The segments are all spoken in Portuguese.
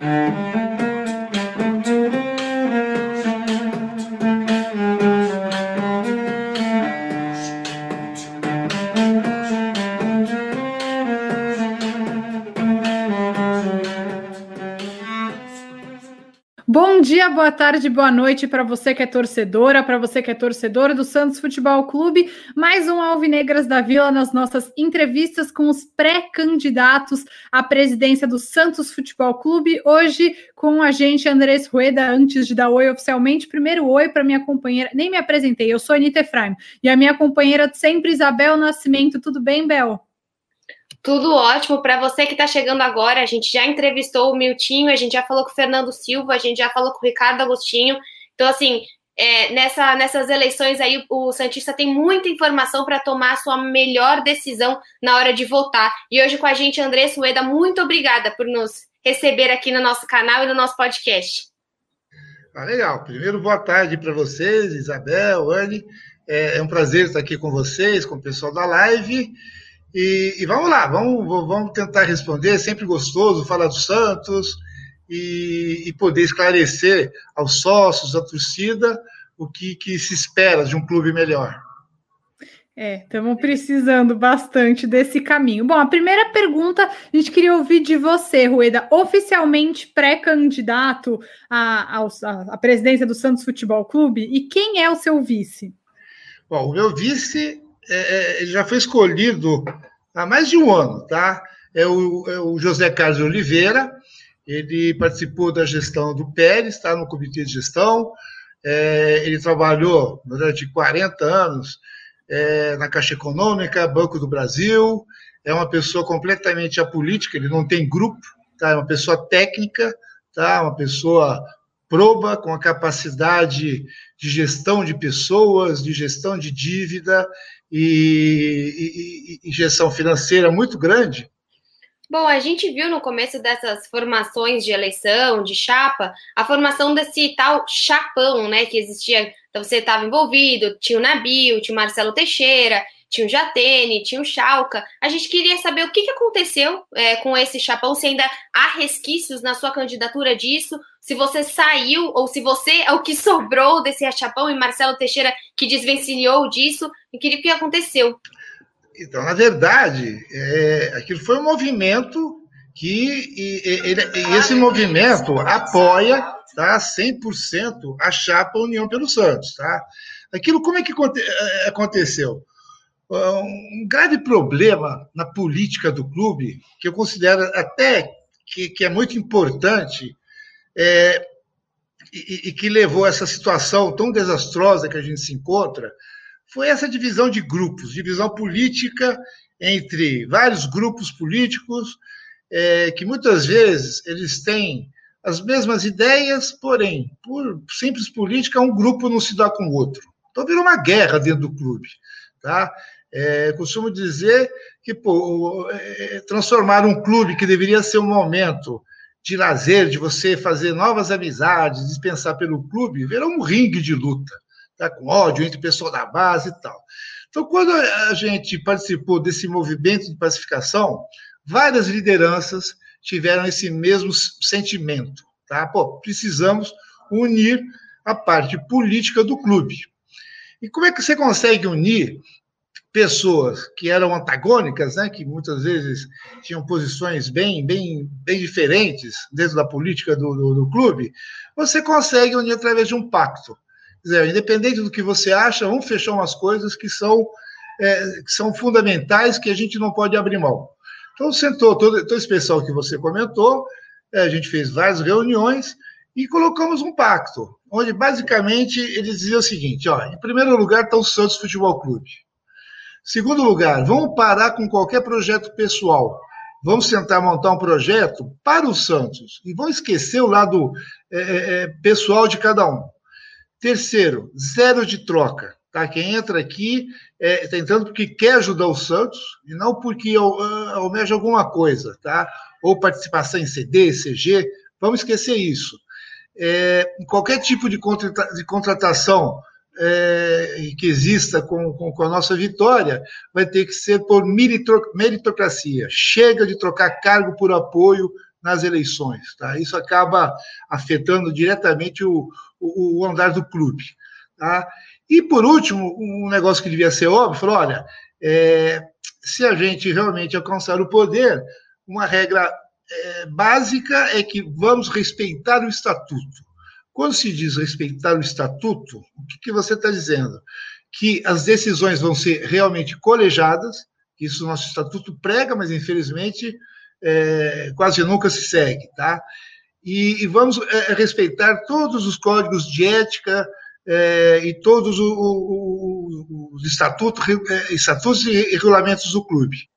Bom dia, boa tarde, boa noite para você que é torcedora, para você que é torcedora do Santos Futebol Clube. Mais um Alvinegras da Vila nas nossas entrevistas com os pré-candidatos à presidência do Santos Futebol Clube. Hoje com a gente, Andrés Rueda, antes de dar oi oficialmente. Primeiro oi para minha companheira, nem me apresentei, eu sou Anitta Efraim. E a minha companheira de sempre, Isabel Nascimento. Tudo bem, Bel? Tudo ótimo. Para você que está chegando agora, a gente já entrevistou o Miltinho, a gente já falou com o Fernando Silva, a gente já falou com o Ricardo Agostinho. Então, assim, é, nessa, nessas eleições aí, o Santista tem muita informação para tomar a sua melhor decisão na hora de votar. E hoje com a gente, André Sueda, muito obrigada por nos receber aqui no nosso canal e no nosso podcast. Ah, legal. Primeiro, boa tarde para vocês, Isabel, Anne. É, é um prazer estar aqui com vocês, com o pessoal da live. E, e, vamos lá, vamos, vamos tentar responder. É sempre gostoso falar do Santos e, e poder esclarecer aos sócios, à torcida, o que, que se espera de um clube melhor. É, estamos precisando bastante desse caminho. Bom, a primeira pergunta a gente queria ouvir de você, Rueda, oficialmente pré-candidato à, à, presidência do Santos Futebol Clube, e quem é o seu vice? Bom, o meu vice é, é já foi escolhido há mais de um ano, tá? É o, é o José Carlos Oliveira, ele participou da gestão do Pérez, está no comitê de gestão, é, ele trabalhou durante 40 anos é, na Caixa Econômica, Banco do Brasil, é uma pessoa completamente apolítica, ele não tem grupo, tá? é uma pessoa técnica, tá? uma pessoa proba, com a capacidade de gestão de pessoas, de gestão de dívida, e, e, financeira muito grande. Bom, a gente viu no começo dessas formações de eleição, de chapa, a formação desse tal chapão, né, que existia. Então você estava envolvido, tinha o Nabil, tinha o Marcelo Teixeira, tinha o Jatene, tinha o Chalca. A gente queria saber o que, que aconteceu é, com esse chapão, se ainda há resquícios na sua candidatura disso, se você saiu ou se você é o que sobrou desse chapão e Marcelo Teixeira que desvencilhou disso, e queria o que aconteceu. Então, na verdade, é, aquilo foi um movimento que e, e, e esse movimento apoia tá, 100% a chapa União pelo Santos. Tá? Aquilo, como é que é, aconteceu? Um grave problema na política do clube, que eu considero até que, que é muito importante, é, e, e, que levou a essa situação tão desastrosa que a gente se encontra, foi essa divisão de grupos, divisão política entre vários grupos políticos, é, que muitas vezes eles têm as mesmas ideias, porém, por simples política, um grupo não se dá com o outro. Então virou uma guerra dentro do clube. Tá? É, costumo dizer que pô, é, transformar um clube que deveria ser um momento de lazer, de você fazer novas amizades, dispensar pelo clube, virou um ringue de luta, tá? com ódio entre pessoas da base e tal. Então, quando a gente participou desse movimento de pacificação, várias lideranças tiveram esse mesmo sentimento. Tá? Pô, precisamos unir a parte política do clube. E como é que você consegue unir pessoas que eram antagônicas, né, que muitas vezes tinham posições bem, bem, bem diferentes dentro da política do, do, do clube, você consegue unir através de um pacto. Dizer, independente do que você acha, vamos fechar umas coisas que são, é, que são fundamentais, que a gente não pode abrir mão. Então, sentou todo, todo esse pessoal que você comentou, é, a gente fez várias reuniões e colocamos um pacto, onde basicamente eles diziam o seguinte: ó, em primeiro lugar está o Santos Futebol Clube. Segundo lugar, vamos parar com qualquer projeto pessoal. Vamos tentar montar um projeto para o Santos e vamos esquecer o lado é, é, é pessoal de cada um. Terceiro, zero de troca. Tá? Quem entra aqui está é, tá entrando porque quer ajudar o Santos e não porque almeja alguma coisa, tá? Ou participação em CD, CG. Vamos esquecer isso. É, qualquer tipo de, contrata de contratação é, que exista com, com, com, a nossa vitória vai ter que ser por meritocracia. Chega de trocar cargo por apoio nas eleições. Tá? Isso acaba afetando diretamente o, o, o andar do clube. Tá? E, por último, um negócio que devia ser óbvio, falou, olha, é, se a gente realmente alcançar o poder, uma regra é, básica é que vamos respeitar o estatuto. Quando se diz respeitar o estatuto, o que, que você está dizendo? Que as decisões vão ser realmente colegiadas, isso o nosso estatuto prega, mas infelizmente é, quase nunca se segue, tá? E, e vamos é, respeitar todos os códigos de ética é, e todos os, estatutos, é, estatutos e regulamentos do clube.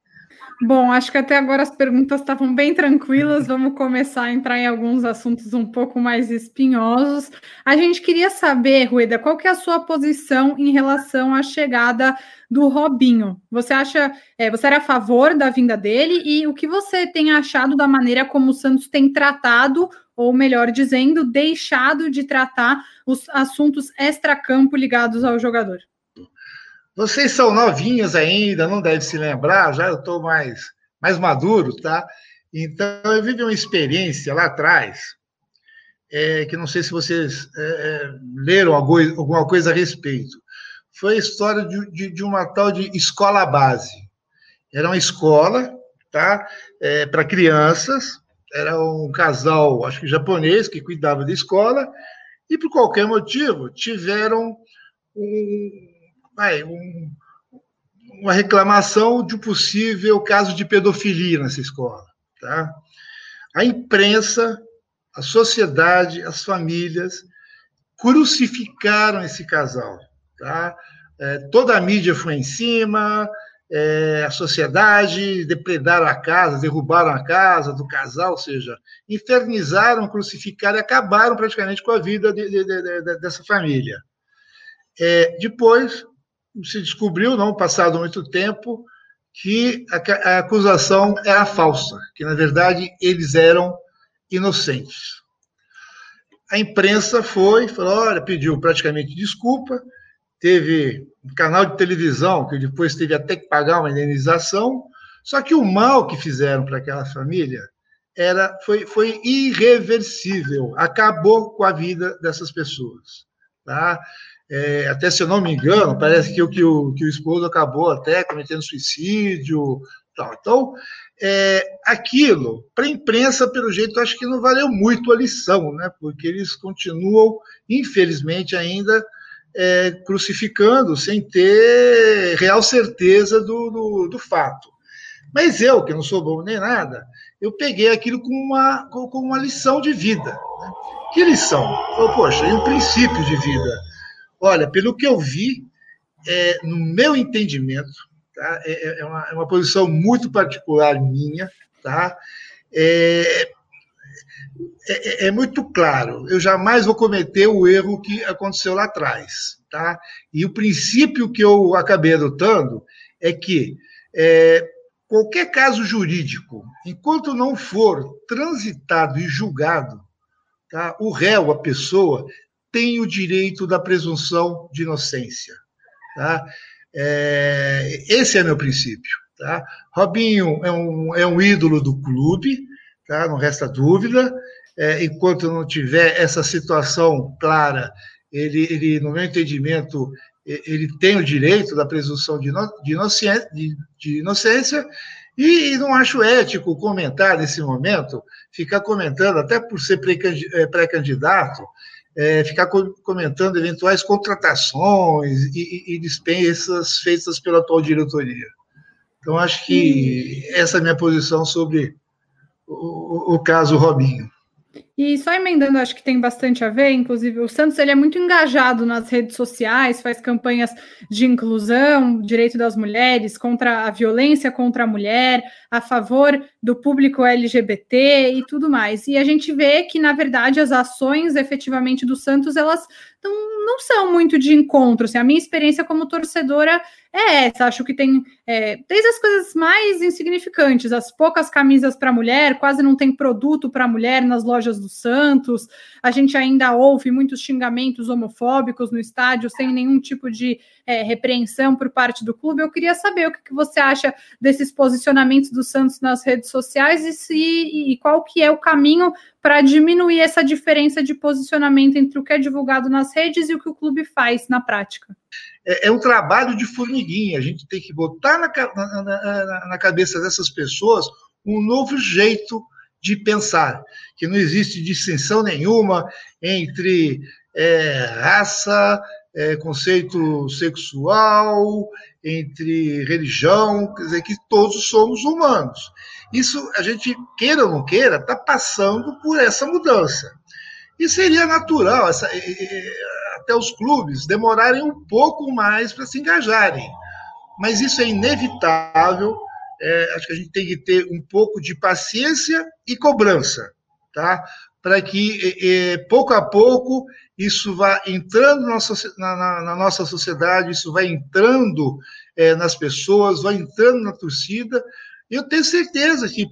Bom, acho que até agora as perguntas estavam bem tranquilas. Vamos começar a entrar em alguns assuntos um pouco mais espinhosos. A gente queria saber, Rueda, qual que é a sua posição em relação à chegada do Robinho? Você acha, é, você era a favor da vinda dele e o que você tem achado da maneira como o Santos tem tratado, ou melhor dizendo, deixado de tratar os assuntos extracampo ligados ao jogador? Vocês são novinhos ainda, não devem se lembrar, já eu estou mais, mais maduro, tá? Então, eu vivi uma experiência lá atrás, é, que não sei se vocês é, é leram alguma coisa a respeito. Foi a história de, de, de uma tal de escola base. Era uma escola tá? É, para crianças, era um casal, acho que japonês, que cuidava da escola, e por qualquer motivo tiveram um, vai, um, uma reclamação de um possível caso de pedofilia nessa escola. Tá? A imprensa, a sociedade, as famílias crucificaram esse casal. Tá? É, toda a mídia foi em cima, é, a sociedade depredaram a casa, derrubaram a casa do casal, ou seja, infernizaram, crucificaram e acabaram praticamente com a vida de, de, de, dessa família. É, depois, se descobriu, não passado muito tempo, que a, a acusação era falsa, que na verdade eles eram inocentes. A imprensa foi, falou, olha, pediu praticamente desculpa, teve um canal de televisão que depois teve até que pagar uma indenização, só que o mal que fizeram para aquela família era foi, foi irreversível, acabou com a vida dessas pessoas. Tá? É, até se eu não me engano, parece que o, que o, que o esposo acabou até cometendo suicídio. Tal. Então, é, aquilo, para a imprensa, pelo jeito, acho que não valeu muito a lição, né? porque eles continuam, infelizmente, ainda é, crucificando sem ter real certeza do, do, do, fato. Mas eu, que não sou bom nem nada, eu peguei aquilo com uma, com, uma lição de vida. Né? Que lição? poxa, é um princípio de vida Olha, pelo que eu vi, é, no meu entendimento, tá? É, é, é, uma, é, uma, posição muito particular minha, tá? É, é, é, muito claro. Eu jamais vou cometer o erro que aconteceu lá atrás, tá? E o princípio que eu acabei adotando é que qualquer caso jurídico, enquanto não for transitado e julgado, tá? O réu, a pessoa, tem o direito da presunção de inocência. Tá? É, esse é meu princípio. Tá? Robinho é um, é um ídolo do clube, tá? não resta dúvida. É, enquanto não tiver essa situação clara, ele, ele, no meu entendimento, ele tem o direito da presunção de, de, inocência, de, de inocência e, e, não acho ético comentar nesse momento, ficar comentando, até por ser é, pré-candidato, é, ficar comentando eventuais contratações e, e, dispensas feitas pela atual diretoria. Então, acho que essa é a minha posição sobre o, o caso Robinho. E só emendando, acho que tem bastante a ver, inclusive o Santos ele é muito engajado nas redes sociais, faz campanhas de inclusão, direito das mulheres, contra a violência contra a mulher, a favor do público LGBT e tudo mais. E a gente vê que, na verdade, as ações efetivamente do Santos, elas não, não são muito de encontro. Assim, a minha experiência como torcedora é essa. Acho que tem é, desde as coisas mais insignificantes, as poucas camisas para mulher, quase não tem produto para mulher nas lojas do Santos. A gente ainda ouve muitos xingamentos homofóbicos no estádio sem nenhum tipo de é, repreensão por parte do clube. Eu queria saber o que, que você acha desses posicionamentos do Santos nas redes sociais e, se, e qual que é o caminho para diminuir essa diferença de posicionamento entre o que é divulgado nas redes e o que o clube faz na prática é, é um trabalho de formiguinha. A gente tem que botar na, na, na, na cabeça dessas pessoas um novo jeito de pensar, que não existe distinção nenhuma entre é, raça, é, conceito sexual, entre religião, quer dizer que todos somos humanos. Isso, a gente, queira ou não queira, está passando por essa mudança. E seria natural, essa, até os clubes demorarem um pouco mais para se engajarem. Mas isso é inevitável. É, acho que a gente tem que ter um pouco de paciência e cobrança, tá? Para que é, pouco a pouco isso vá entrando na, na, na nossa sociedade, isso vai entrando é, nas pessoas, vai entrando na torcida. E eu tenho certeza que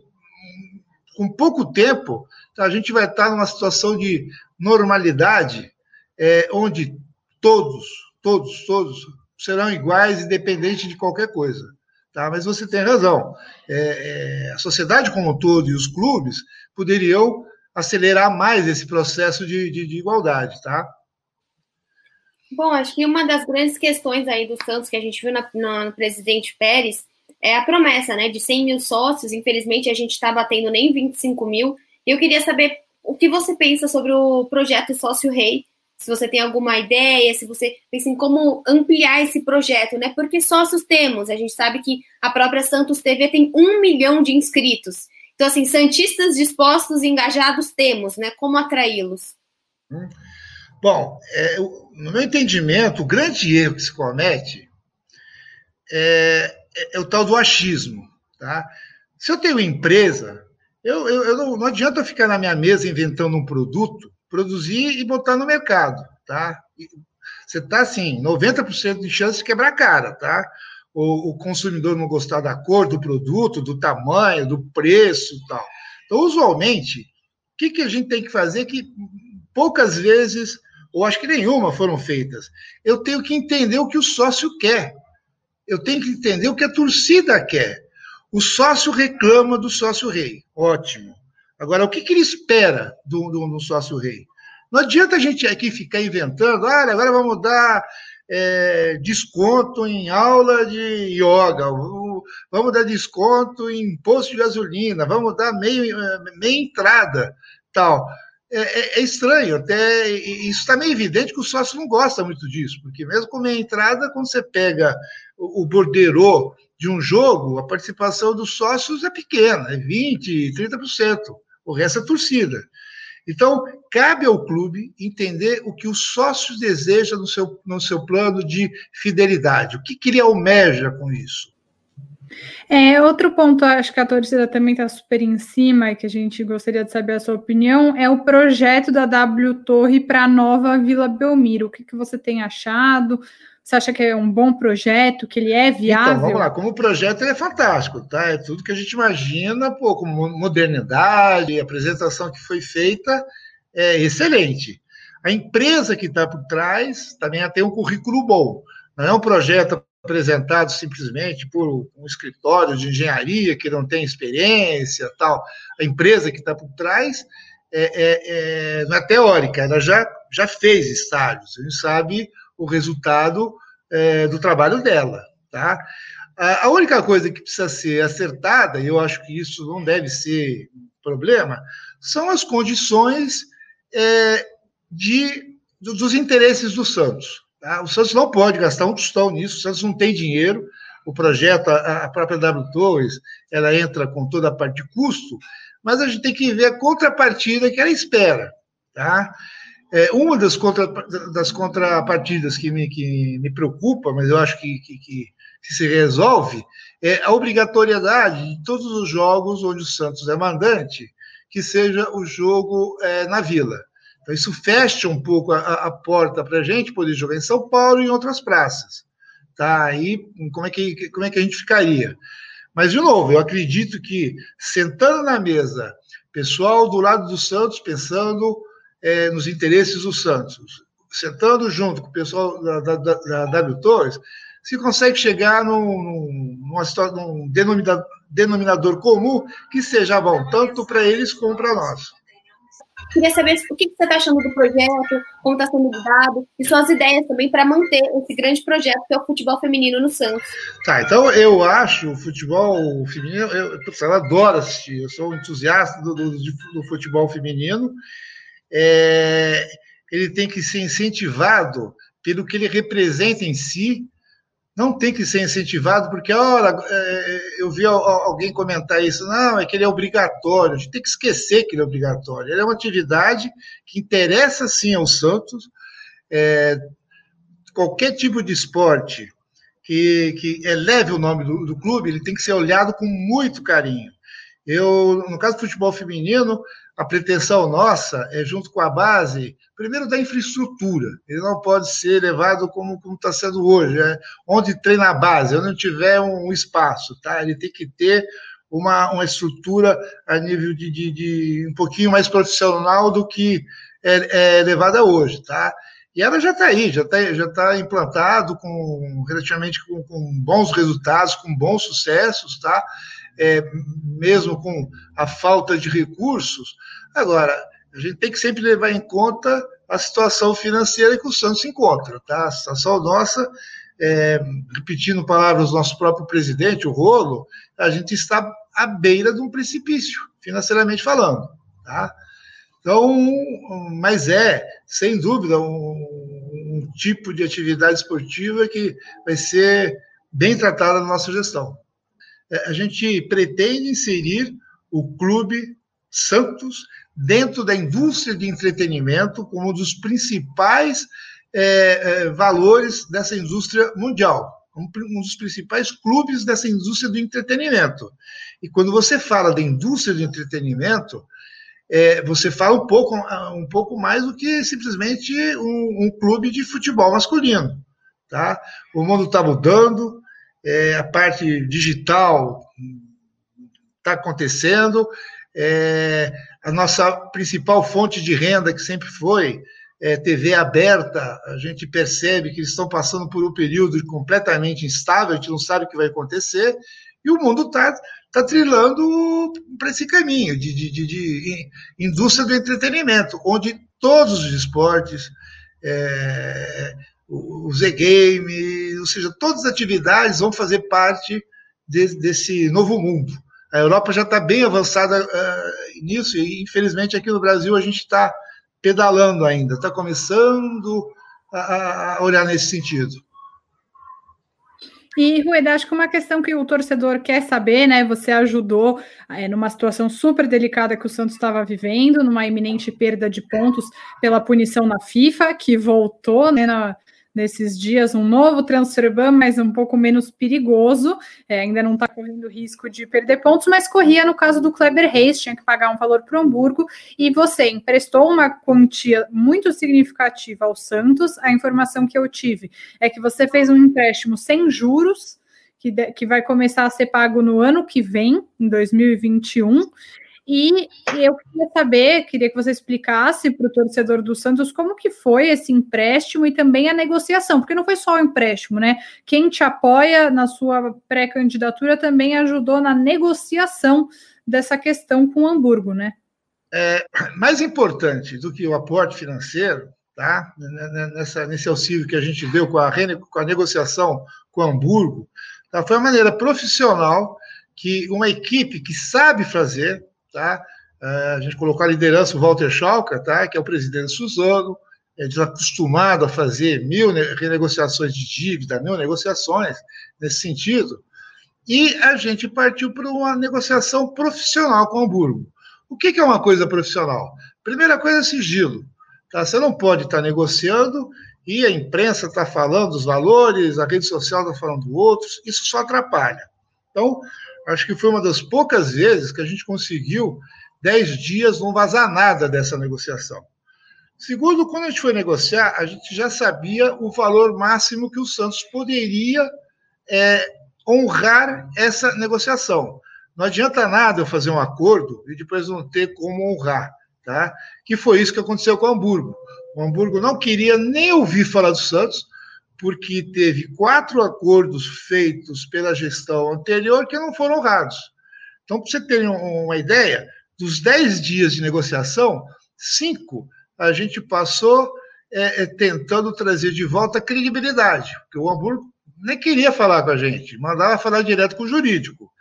com pouco tempo a gente vai estar numa situação de normalidade é, onde todos, todos, todos serão iguais, independente de qualquer coisa. Tá? Mas você tem razão. É, é, a sociedade como um todo e os clubes poderiam acelerar mais esse processo de, de, de igualdade, tá? Bom, acho que uma das grandes questões aí do Santos que a gente viu na, na, no presidente Pérez é a promessa, né, de 100 mil sócios. Infelizmente, a gente está batendo nem 25 mil. Eu queria saber o que você pensa sobre o projeto Sócio Rei, se você tem alguma ideia, se você pensa em como ampliar esse projeto, né? Porque sócios temos, a gente sabe que a própria Santos TV tem um milhão de inscritos. Então, assim, Santistas dispostos e engajados temos, né? Como atraí-los? Hum. Bom, é, no meu entendimento, o grande erro que se comete é, é, é o tal do achismo, tá? Se eu tenho empresa, eu, eu, eu não, não adianta eu ficar na minha mesa inventando um produto produzir e botar no mercado, tá? Você está assim, 90% de chance de quebrar a cara, tá? O, o, consumidor não gostar da cor do produto, do tamanho, do preço tal. Então, usualmente, o que, que a gente tem que fazer que poucas vezes, ou acho que nenhuma foram feitas? Eu tenho que entender o que o sócio quer. Eu tenho que entender o que a torcida quer. O sócio reclama do sócio rei. Ótimo. Agora, o que, que ele espera do, do, do sócio-rei? Não adianta a gente aqui ficar inventando, olha, agora vamos dar é, desconto em aula de yoga, vamos dar desconto em posto de gasolina, vamos dar meio, meia entrada, tal. É, é, é estranho, até isso está meio evidente que o sócio não gosta muito disso, porque mesmo com meia entrada, quando você pega o, o borderô de um jogo, a participação dos sócios é pequena, é 20%, 30% o resto é torcida. Então, cabe ao clube entender o que os sócios desejam no seu, no seu plano de fidelidade, o que, que ele almeja com isso. É, outro ponto, acho que a torcida também está super em cima e que a gente gostaria de saber a sua opinião, é o projeto da W Torre para a nova Vila Belmiro. O que, que você tem achado? Você acha que é um bom projeto, que ele é viável? Então, vamos lá, como projeto ele é fantástico, tá? É tudo que a gente imagina, pô, com modernidade, a apresentação que foi feita é excelente. A empresa que está por trás também tem um currículo bom. Não é um projeto apresentado simplesmente por um escritório de engenharia que não tem experiência, tal. A empresa que está por trás é, é, é, não é teórica, ela já, já fez estádios, a gente sabe o resultado é, do trabalho dela. Tá? A única coisa que precisa ser acertada, e eu acho que isso não deve ser problema, são as condições é, de, dos interesses do Santos. Tá? O Santos não pode gastar um tostão nisso, o Santos não tem dinheiro, o projeto, a, a própria W Torres, ela entra com toda a parte de custo, mas a gente tem que ver a contrapartida que ela espera. Tá? É, uma das, contra, das contrapartidas que me, que me preocupa, mas eu acho que, que, que, se resolve, é a obrigatoriedade de todos os jogos onde o Santos é mandante, que seja o jogo é, na Vila. Então, isso fecha um pouco a, a porta para a gente poder jogar em São Paulo e em outras praças. tá? Aí como é que, como é que a gente ficaria? Mas, de novo, eu acredito que sentando na mesa, pessoal do lado do Santos pensando é, nos interesses do Santos, sentando junto com o pessoal da, da, da, da W Torres, se consegue chegar num, numa história, num denominador, denominador comum que seja bom tanto para eles como para nós. Queria saber o que você está achando do projeto, como está sendo lidado, e suas ideias também para manter esse grande projeto que é o futebol feminino no Santos. Tá, então eu acho o futebol feminino, eu, eu adoro assistir, eu sou um entusiasta do, do, do futebol feminino. É, ele tem que ser incentivado pelo que ele representa em si, não tem que ser incentivado, porque, ora, é, eu vi alguém comentar isso, não, é que ele é obrigatório, a gente tem que esquecer que ele é obrigatório. Ele é uma atividade que interessa sim ao Santos, é, qualquer tipo de esporte que, que eleve o nome do, do clube, ele tem que ser olhado com muito carinho. Eu, no caso do futebol feminino, a pretensão nossa é, junto com a base, primeiro da infraestrutura. Ele não pode ser levado como está sendo hoje, é, onde treina a base, onde não tiver um, espaço, tá? Ele tem que ter uma, uma estrutura a nível de, de, de um pouquinho mais profissional do que é, é levada hoje, tá? E ela já está aí, já está já tá implantado com relativamente com, com bons resultados, com bons sucessos, tá? É, mesmo com a falta de recursos. Agora, a gente tem que sempre levar em conta a situação financeira que o Santos encontra, tá? A situação nossa, é, repetindo palavras do nosso próprio presidente, o Rolo, a gente está à beira de um precipício, financeiramente falando, tá? Então, mas é, sem dúvida, um, um tipo de atividade esportiva que vai ser bem tratada na nossa gestão. É, a gente pretende inserir o Clube Santos dentro da indústria de entretenimento como um dos principais é, é, valores dessa indústria mundial, um dos principais clubes dessa indústria do entretenimento. E quando você fala da indústria do entretenimento, é, você fala um pouco, um pouco mais do que simplesmente um, um clube de futebol masculino. Tá? O mundo está mudando, é, a parte digital está acontecendo, é, a nossa principal fonte de renda, que sempre foi é, TV aberta, a gente percebe que eles estão passando por um período completamente instável, a gente não sabe o que vai acontecer, e o mundo está tá trilhando para esse caminho de, de, de, de, indústria do entretenimento, onde todos os esportes, é, o Z-Game, ou seja, todas as atividades vão fazer parte de, desse novo mundo. A Europa já está bem avançada uh, nisso, e infelizmente aqui no Brasil a gente está pedalando ainda, está começando a, a, olhar nesse sentido. E, Rueda, acho que uma questão que o torcedor quer saber, né? Você ajudou é, numa situação super delicada que o Santos estava vivendo, numa iminente perda de pontos pela punição na FIFA, que voltou né, na, nesses dias um novo transfer ban, mas um pouco menos perigoso. É, ainda não está correndo risco de perder pontos, mas corria no caso do Kleber Reis, tinha que pagar um valor para o Hamburgo, e você emprestou uma quantia muito significativa ao Santos. A informação que eu tive é que você fez um empréstimo sem juros. Que, de, que vai começar a ser pago no ano que vem, em 2021, e eu queria saber, queria que você explicasse para o torcedor do Santos como que foi esse empréstimo e também a negociação, porque não foi só o empréstimo, né? Quem te apoia na sua pré-candidatura também ajudou na negociação dessa questão com o Hamburgo, né? É, mais importante do que o aporte financeiro, tá? Nessa, nesse auxílio que a gente deu com a, com a negociação com o Hamburgo, tá? foi a maneira profissional que uma equipe que sabe fazer, tá? É, a gente colocou a liderança o Walter Schalke, tá? que é o presidente Suzano, é desacostumado a fazer mil renegociações de dívida, mil negociações nesse sentido, e a gente partiu para uma negociação profissional com o Hamburgo. O que, que é uma coisa profissional? Primeira coisa é sigilo. Tá? Você não pode estar negociando e a imprensa está falando dos valores, a rede social está falando outros, isso só atrapalha. Então, acho que foi uma das poucas vezes que a gente conseguiu dez dias não vazar nada dessa negociação. Segundo, quando a gente foi negociar, a gente já sabia o valor máximo que o Santos poderia é, honrar essa negociação. Não adianta nada eu fazer um acordo e depois não ter como honrar, tá? Que foi isso que aconteceu com o Hamburgo. O Hamburgo não queria nem ouvir falar do Santos, porque teve quatro acordos feitos pela gestão anterior que não foram honrados. Então, para você ter uma ideia, dos dez dias de negociação, cinco a gente passou é, é, tentando trazer de volta a credibilidade, porque o Hamburgo nem queria falar com a gente, mandava falar direto com o jurídico.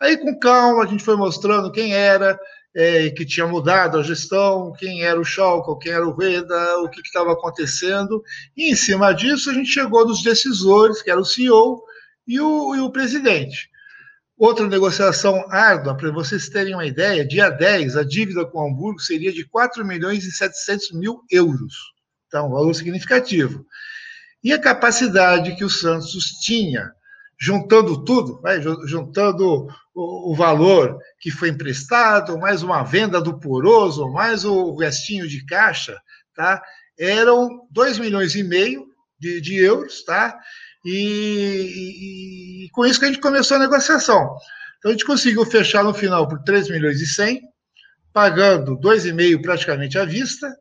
Aí, com calma, a gente foi mostrando quem era, é, que tinha mudado a gestão, quem era o Schalke, quem era o Rueda, o que estava acontecendo. E, em cima disso, a gente chegou nos decisores, que era o CEO e o, e o presidente. Outra negociação árdua, para vocês terem uma ideia, dia 10, a dívida com o Hamburgo seria de 4 milhões e 700 mil euros. Então, um valor significativo. E a capacidade que o Santos tinha, juntando tudo, vai, juntando o, valor que foi emprestado, mais uma venda do poroso, mais o restinho de caixa, tá? eram 2 milhões e meio de, de euros, tá? E, e, com isso que a gente começou a negociação. Então a gente conseguiu fechar no final por 3 milhões e 100, pagando 2,5 praticamente à vista,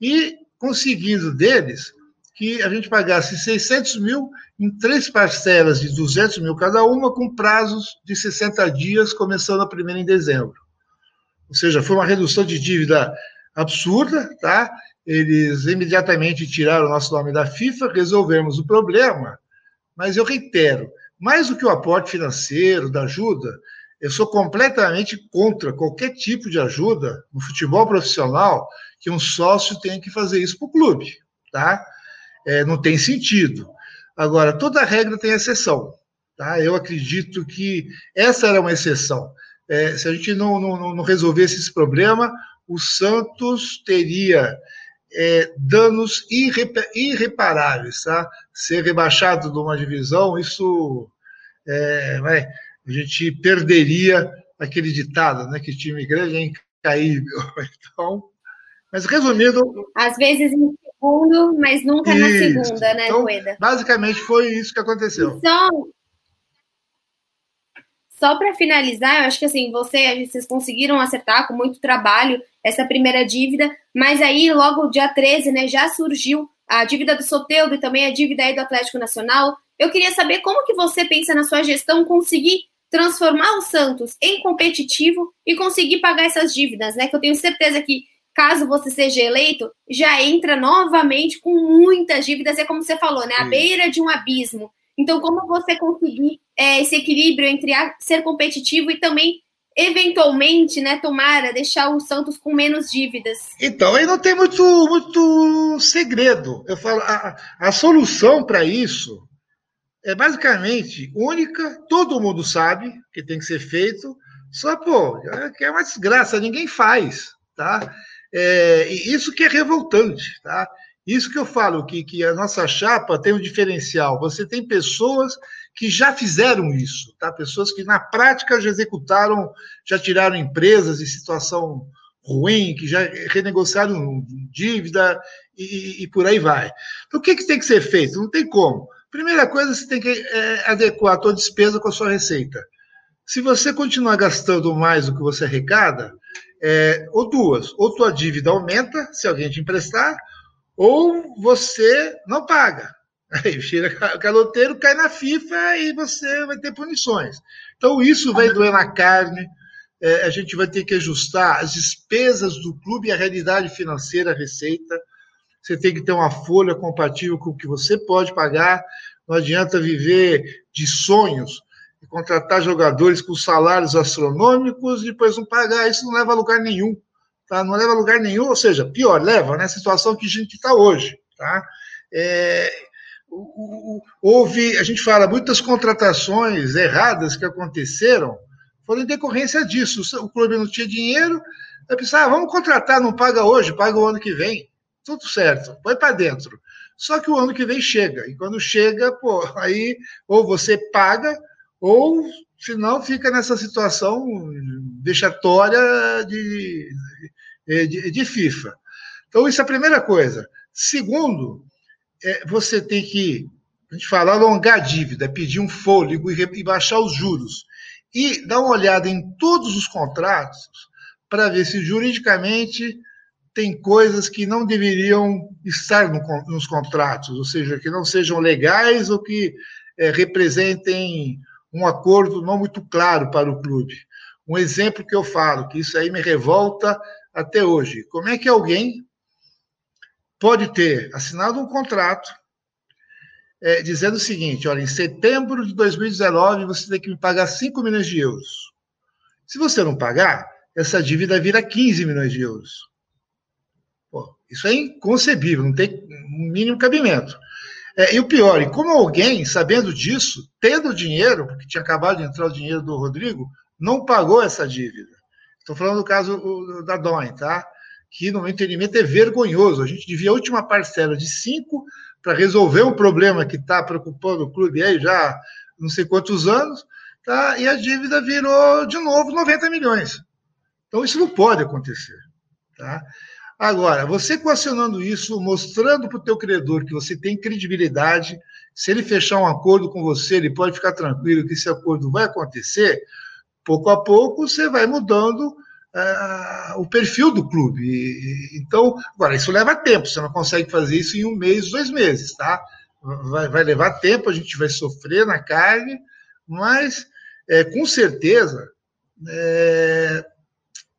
e conseguindo deles que a gente pagasse 600 mil em três parcelas de 200 mil cada uma, com prazos de 60 dias, começando a primeira em dezembro. Ou seja, foi uma redução de dívida absurda, tá? Eles imediatamente tiraram o nosso nome da FIFA, resolvemos o problema, mas eu reitero, mais do que o aporte financeiro, da ajuda, eu sou completamente contra qualquer tipo de ajuda no futebol profissional que um sócio tenha que fazer isso para o clube, tá? É, não tem sentido. Agora, toda regra tem exceção, tá? Eu acredito que essa era uma exceção. É, se a gente não, não, não resolvesse esse problema, o Santos teria é, danos irrepa irreparáveis, tá? Ser rebaixado de uma divisão, isso é, vai, a gente perderia aquele ditado, né? Que time grande é incaível. Então, mas resumindo. Às vezes segundo, mas nunca isso. na segunda, né, então, Basicamente foi isso que aconteceu. Então, só para finalizar, eu acho que assim, você, vocês conseguiram acertar com muito trabalho essa primeira dívida, mas aí logo dia 13, né, já surgiu a dívida do Soteudo e também a dívida aí do Atlético Nacional. Eu queria saber como que você pensa na sua gestão conseguir transformar o Santos em competitivo e conseguir pagar essas dívidas, né? Que eu tenho certeza que caso você seja eleito, já entra novamente com muitas dívidas, é como você falou, né? À beira de um abismo. Então, como você conseguir é, esse equilíbrio entre ser competitivo e também eventualmente, né, tomara deixar o Santos com menos dívidas. Então, aí não tem muito, muito segredo. Eu falo, a, a solução para isso é basicamente única, todo mundo sabe que tem que ser feito, só, pô, é uma desgraça, ninguém faz, tá? É, isso que é revoltante, tá? Isso que eu falo, que, que a nossa chapa tem um diferencial. Você tem pessoas que já fizeram isso, tá? Pessoas que na prática já executaram, já tiraram empresas em situação ruim, que já renegociaram dívida e, e por aí vai. Então, o que, que tem que ser feito? Não tem como. Primeira coisa, você tem que é, adequar a tua despesa com a sua receita. Se você continuar gastando mais do que você arrecada, é, ou duas, ou tua dívida aumenta, se alguém te emprestar, ou você não paga. Aí o caloteiro cai na FIFA e você vai ter punições. Então, isso vai doer na carne, é, a gente vai ter que ajustar as despesas do clube e a realidade financeira, a receita. Você tem que ter uma folha compatível com o que você pode pagar. Não adianta viver de sonhos contratar jogadores com salários astronômicos e depois não pagar. Isso não leva a lugar nenhum. Tá? Não leva a lugar nenhum, ou seja, pior, leva né? situação que a gente está hoje. Tá? É, houve, a gente fala, muitas contratações erradas que aconteceram foram em decorrência disso. O clube não tinha dinheiro, aí pensava, ah, vamos contratar, não paga hoje, paga o ano que vem. Tudo certo, põe para dentro. Só que o ano que vem chega, e quando chega, pô, aí ou você paga, ou senão fica nessa situação vexatória de, de, de FIFA. Então, isso é a primeira coisa. Segundo, é, você tem que, a gente fala, alongar a dívida, pedir um fôlego e, e baixar os juros. E dar uma olhada em todos os contratos para ver se juridicamente tem coisas que não deveriam estar no, nos contratos, ou seja, que não sejam legais ou que é, representem um acordo não muito claro para o clube. Um exemplo que eu falo, que isso aí me revolta até hoje. Como é que alguém pode ter assinado um contrato é, dizendo o seguinte: olha, em setembro de 2019 você tem que me pagar 5 milhões de euros. Se você não pagar, essa dívida vira 15 milhões de euros. Pô, isso é inconcebível, não tem mínimo cabimento. É, e o pior, e como alguém, sabendo disso, tendo dinheiro, porque tinha acabado de entrar o dinheiro do Rodrigo, não pagou essa dívida. Estou falando do caso da Doin, tá? Que, no meu entendimento, é vergonhoso. A gente devia a última parcela de cinco para resolver um problema que está preocupando o clube aí já não sei quantos anos, tá? E a dívida virou de novo 90 milhões. Então, isso não pode acontecer, tá? Agora, você coacionando isso, mostrando para o teu credor que você tem credibilidade, se ele fechar um acordo com você, ele pode ficar tranquilo que esse acordo vai acontecer, pouco a pouco você vai mudando uh, o perfil do clube. Então, agora, isso leva tempo, você não consegue fazer isso em um mês, dois meses, tá? Vai, vai levar tempo, a gente vai sofrer na carne, mas é, com certeza é,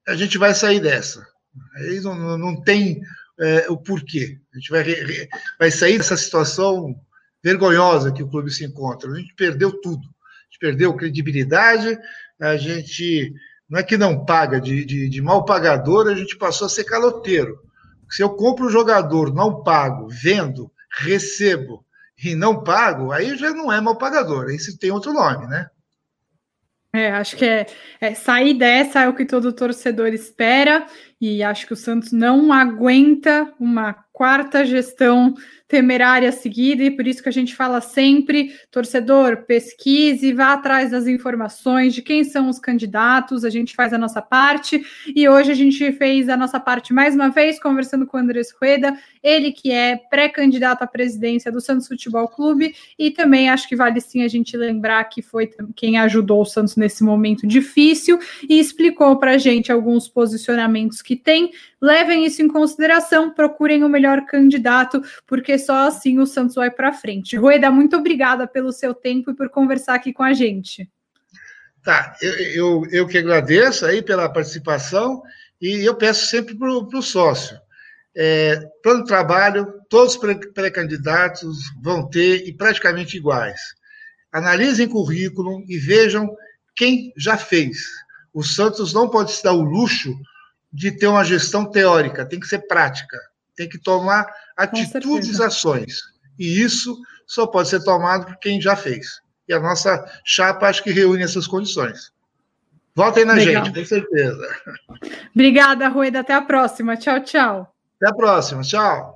a gente vai sair dessa. Aí não, não tem é, o porquê. A gente vai, vai sair dessa situação vergonhosa que o clube se encontra. A gente perdeu tudo. A gente perdeu credibilidade, a gente não é que não paga, de, de, de mal pagador, a gente passou a ser caloteiro. Se eu compro um jogador, não pago, vendo, recebo e não pago, aí já não é mal pagador, aí se tem outro nome, né? É, acho que é, é, sair dessa é o que todo torcedor espera, e acho que o Santos não aguenta uma quarta gestão temerária seguida, e por isso que a gente fala sempre, torcedor, pesquise, vá atrás das informações de quem são os candidatos, a gente faz a nossa parte, e hoje a gente fez a nossa parte mais uma vez, conversando com o Andrés Rueda, ele que é pré-candidato à presidência do Santos Futebol Clube, e também acho que vale sim a gente lembrar que foi quem ajudou o Santos nesse momento difícil, e explicou para a gente alguns posicionamentos que tem, levem isso em consideração, procurem o melhor candidato, porque só assim o Santos vai para frente. Rueda, muito obrigada pelo seu tempo e por conversar aqui com a gente. Tá, eu, eu, eu que agradeço aí pela participação e eu peço sempre para o sócio. É, plano de trabalho, todos os pré-candidatos vão ter e praticamente iguais. Analisem currículo e vejam quem já fez. O Santos não pode se dar o luxo de ter uma gestão teórica, tem que ser prática, tem que tomar atitudes, ações. E isso só pode ser tomado por quem já fez. E a nossa chapa acho que reúne essas condições. Voltem na Legal. gente, com certeza. Obrigada, Rueda. Até a próxima. Tchau, tchau. Até a próxima. Tchau.